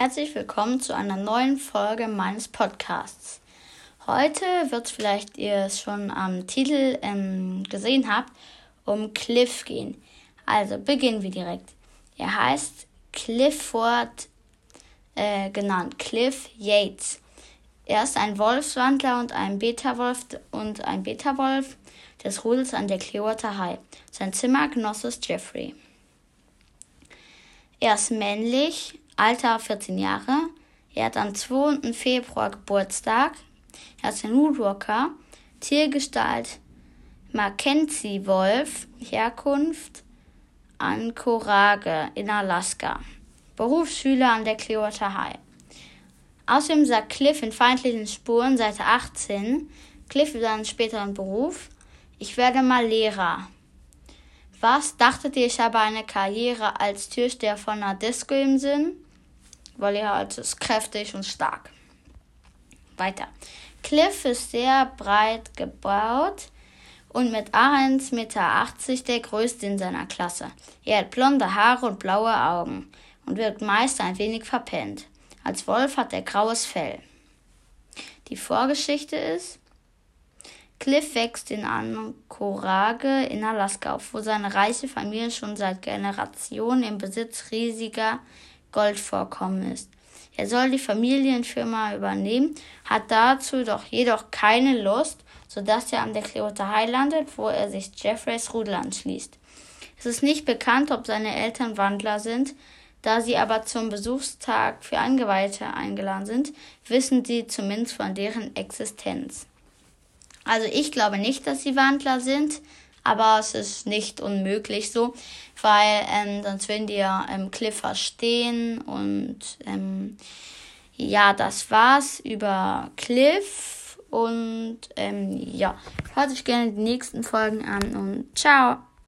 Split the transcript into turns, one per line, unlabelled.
Herzlich willkommen zu einer neuen Folge meines Podcasts. Heute wird es vielleicht ihr es schon am Titel ähm, gesehen habt, um Cliff gehen. Also beginnen wir direkt. Er heißt Clifford, äh, genannt Cliff Yates. Er ist ein Wolfswandler und ein Beta-Wolf und ein Beta-Wolf des Rudels an der Clearwater High. Sein Zimmergenosse ist Jeffrey. Er ist männlich, Alter 14 Jahre. Er hat am 2. Februar Geburtstag. Er ist ein Woodwalker. Tiergestalt Mackenzie Wolf. Herkunft Anchorage in Alaska. Berufsschüler an der Clearwater High. Außerdem sagt Cliff in feindlichen Spuren, Seite 18, Cliff über seinen späteren Beruf, ich werde mal Lehrer. Was dachtet ihr, ich habe eine Karriere als Türsteher von einer Disco im Sinn? Weil er halt ist kräftig und stark. Weiter. Cliff ist sehr breit gebaut und mit 1,80 Meter der größte in seiner Klasse. Er hat blonde Haare und blaue Augen und wirkt meist ein wenig verpennt. Als Wolf hat er graues Fell. Die Vorgeschichte ist, Cliff wächst in Anchorage in Alaska auf, wo seine reiche Familie schon seit Generationen im Besitz riesiger Goldvorkommen ist. Er soll die Familienfirma übernehmen, hat dazu doch jedoch keine Lust, sodass er an der Clearwater High landet, wo er sich Jeffreys Rudel anschließt. Es ist nicht bekannt, ob seine Eltern Wandler sind, da sie aber zum Besuchstag für Eingeweihte eingeladen sind, wissen sie zumindest von deren Existenz. Also ich glaube nicht, dass sie Wandler sind, aber es ist nicht unmöglich so, weil ähm, sonst würden die ja im Cliff verstehen. Und ähm, ja, das war's über Cliff. Und ähm, ja, hört euch gerne die nächsten Folgen an und ciao.